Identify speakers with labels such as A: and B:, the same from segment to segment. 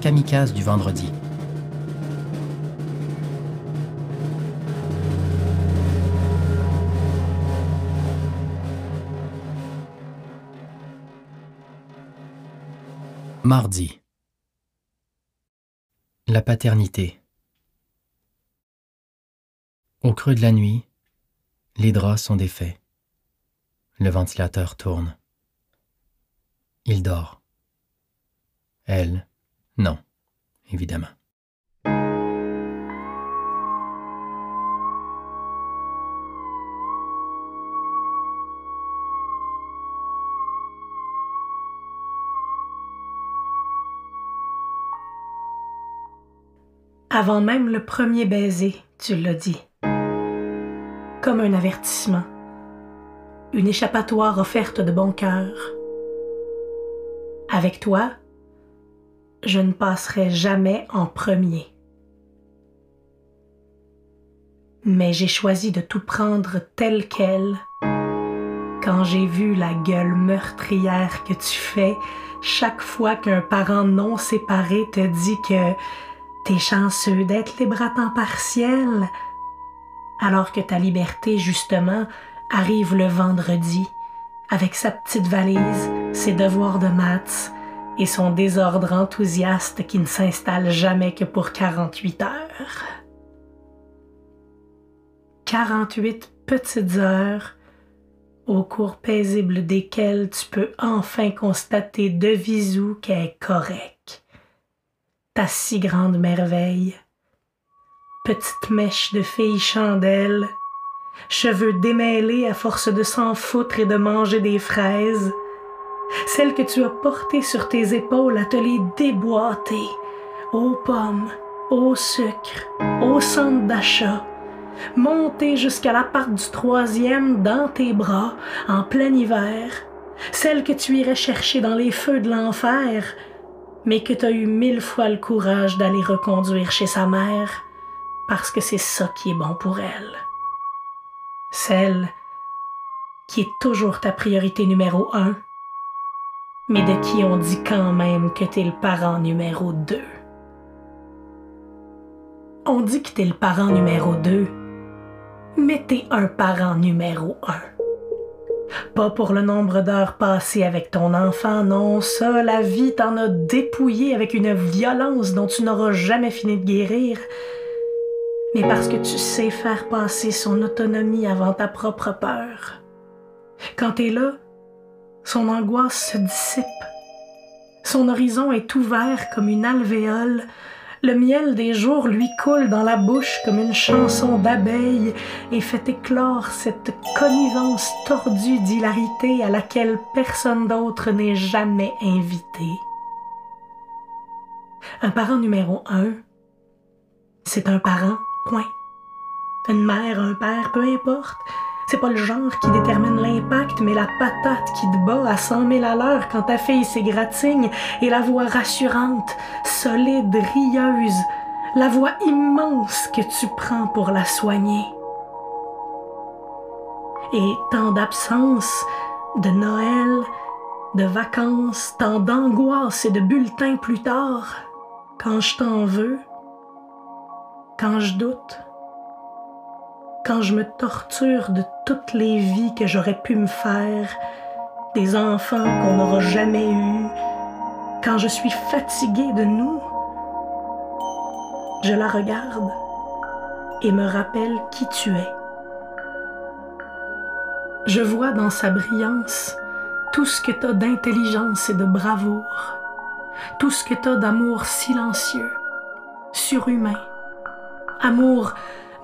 A: kamikaze du vendredi. Mardi. La paternité. Au creux de la nuit, les draps sont défaits. Le ventilateur tourne. Il dort. Elle, non, évidemment.
B: Avant même le premier baiser, tu l'as dit. Comme un avertissement. Une échappatoire offerte de bon cœur. Avec toi, je ne passerai jamais en premier. Mais j'ai choisi de tout prendre tel quel quand j'ai vu la gueule meurtrière que tu fais chaque fois qu'un parent non séparé te dit que T'es chanceux d'être libre à temps partiel, alors que ta liberté, justement, arrive le vendredi, avec sa petite valise, ses devoirs de maths et son désordre enthousiaste qui ne s'installe jamais que pour 48 heures. 48 petites heures au cours paisible desquelles tu peux enfin constater de visu qu'elle est correcte ta si grande merveille. Petite mèche de fille chandelle, cheveux démêlés à force de s'en foutre et de manger des fraises, celle que tu as portée sur tes épaules à te les déboîter, aux pommes, au sucre, au centre d'achat, montée jusqu'à la part du troisième dans tes bras en plein hiver, celle que tu irais chercher dans les feux de l'enfer, mais que tu as eu mille fois le courage d'aller reconduire chez sa mère, parce que c'est ça qui est bon pour elle. Celle qui est toujours ta priorité numéro un, mais de qui on dit quand même que t'es le parent numéro deux. On dit que t'es le parent numéro deux, mais t'es un parent numéro un. Pas pour le nombre d'heures passées avec ton enfant, non, ça, la vie t'en a dépouillé avec une violence dont tu n'auras jamais fini de guérir, mais parce que tu sais faire passer son autonomie avant ta propre peur. Quand t'es là, son angoisse se dissipe. Son horizon est ouvert comme une alvéole le miel des jours lui coule dans la bouche comme une chanson d'abeille et fait éclore cette connivence tordue d'hilarité à laquelle personne d'autre n'est jamais invité. Un parent numéro un, c'est un parent, point. Une mère, un père, peu importe, c'est pas le genre qui détermine l'impact, mais la patate qui te bat à cent mille à l'heure quand ta fille s'égratigne et la voix rassurante, solide, rieuse, la voix immense que tu prends pour la soigner. Et tant d'absence, de Noël, de vacances, tant d'angoisse et de bulletins plus tard, quand je t'en veux, quand je doute quand je me torture de toutes les vies que j'aurais pu me faire, des enfants qu'on n'aura jamais eus, quand je suis fatiguée de nous, je la regarde et me rappelle qui tu es. Je vois dans sa brillance tout ce que t'as d'intelligence et de bravoure, tout ce que t'as d'amour silencieux, surhumain, amour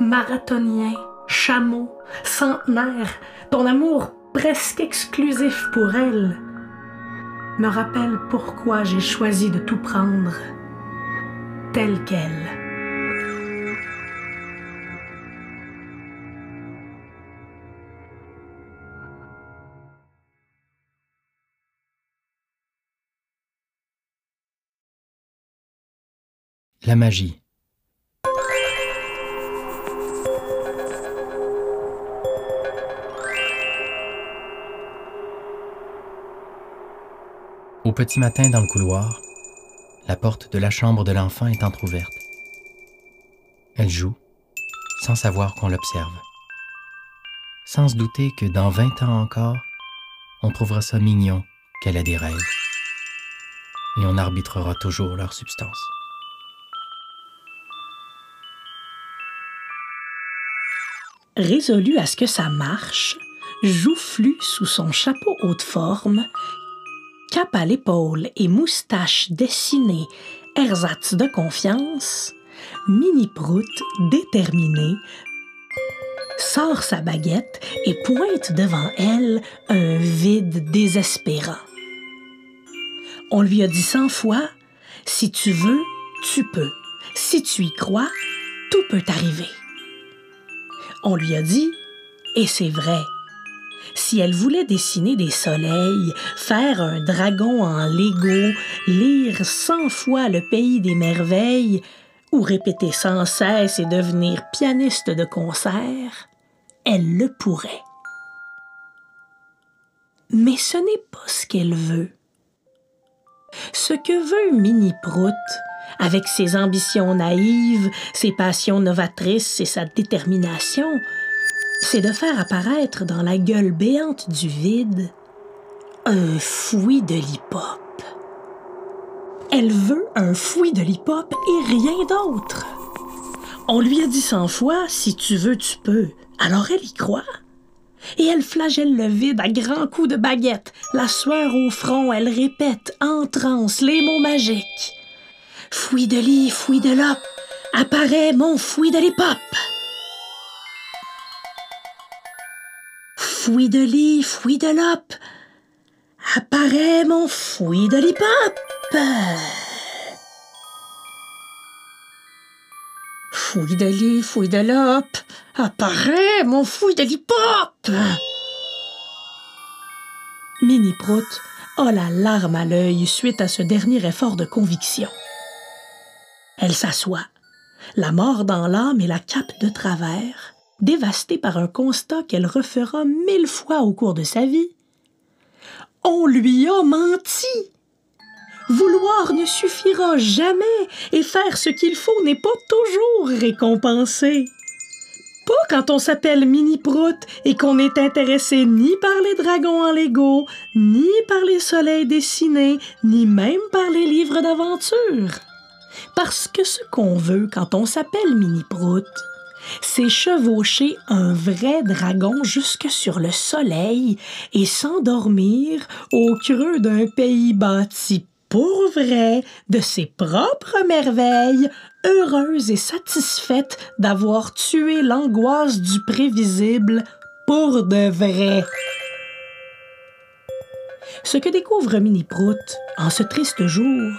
B: marathonien, chameau, centenaire, ton amour presque exclusif pour elle, me rappelle pourquoi j'ai choisi de tout prendre tel quel.
A: La magie. Petit matin dans le couloir, la porte de la chambre de l'enfant est entr'ouverte. Elle joue, sans savoir qu'on l'observe. Sans se douter que dans vingt ans encore, on trouvera ça mignon qu'elle a des rêves. Et on arbitrera toujours leur substance.
B: Résolu à ce que ça marche, joufflu sous son chapeau haute forme, cap à l'épaule et moustache dessinée, ersatz de confiance, Mini Prout, déterminé, sort sa baguette et pointe devant elle un vide désespérant. On lui a dit cent fois, si tu veux, tu peux. Si tu y crois, tout peut arriver. On lui a dit, et c'est vrai, si elle voulait dessiner des soleils, faire un dragon en Lego, lire cent fois le pays des merveilles, ou répéter sans cesse et devenir pianiste de concert, elle le pourrait. Mais ce n'est pas ce qu'elle veut. Ce que veut Minnie Prout, avec ses ambitions naïves, ses passions novatrices et sa détermination, c'est de faire apparaître dans la gueule béante du vide un fouillis de l'hip-hop. Elle veut un fouillis de l'hip-hop et rien d'autre. On lui a dit cent fois, si tu veux, tu peux. Alors elle y croit. Et elle flagelle le vide à grands coups de baguette. La sueur au front, elle répète en transe les mots magiques. Fouille de lit, fouille de lop, apparaît mon fouille de l'hip-hop. Fouille de lit, fouille de lop, apparaît mon fouille de l'hip-hop. Fouille de lit, fouille de lop, apparaît mon fouille de l'hip-hop. Mini Prout a la larme à l'œil suite à ce dernier effort de conviction. Elle s'assoit, la mort dans l'âme et la cape de travers, dévastée par un constat qu'elle refera mille fois au cours de sa vie. On lui a menti. Vouloir ne suffira jamais et faire ce qu'il faut n'est pas toujours récompensé. Pas quand on s'appelle Mini Prout et qu'on n'est intéressé ni par les dragons en Lego, ni par les soleils dessinés, ni même par les livres d'aventure. Parce que ce qu'on veut quand on s'appelle Mini Prout, c'est chevaucher un vrai dragon jusque sur le soleil et s'endormir au creux d'un pays bâti pour vrai de ses propres merveilles, heureuse et satisfaite d'avoir tué l'angoisse du prévisible pour de vrai. Ce que découvre Minnie Prout en ce triste jour,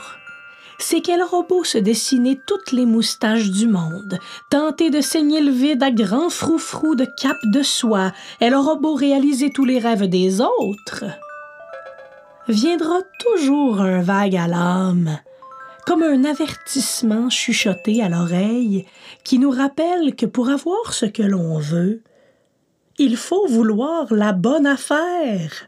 B: c'est qu'elle beau se dessiner toutes les moustaches du monde, tenter de saigner le vide à grands froufrous de cap de soie, elle aura beau réaliser tous les rêves des autres viendra toujours un vague à l'âme, comme un avertissement chuchoté à l'oreille qui nous rappelle que pour avoir ce que l'on veut, il faut vouloir la bonne affaire,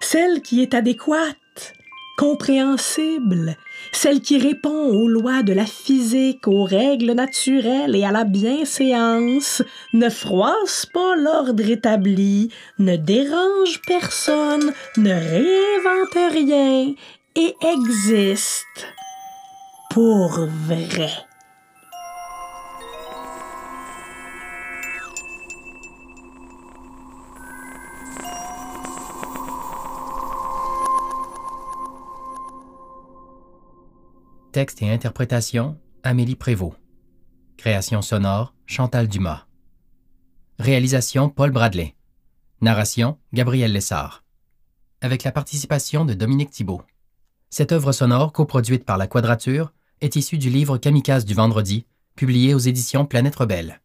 B: celle qui est adéquate, compréhensible, celle qui répond aux lois de la physique, aux règles naturelles et à la bienséance, ne froisse pas l'ordre établi, ne dérange personne, ne réinvente rien et existe pour vrai.
A: Texte et interprétation, Amélie Prévost. Création sonore, Chantal Dumas. Réalisation, Paul Bradley. Narration, Gabriel Lessard. Avec la participation de Dominique Thibault. Cette œuvre sonore, coproduite par La Quadrature, est issue du livre Kamikaze du vendredi, publié aux éditions Planète Rebelle.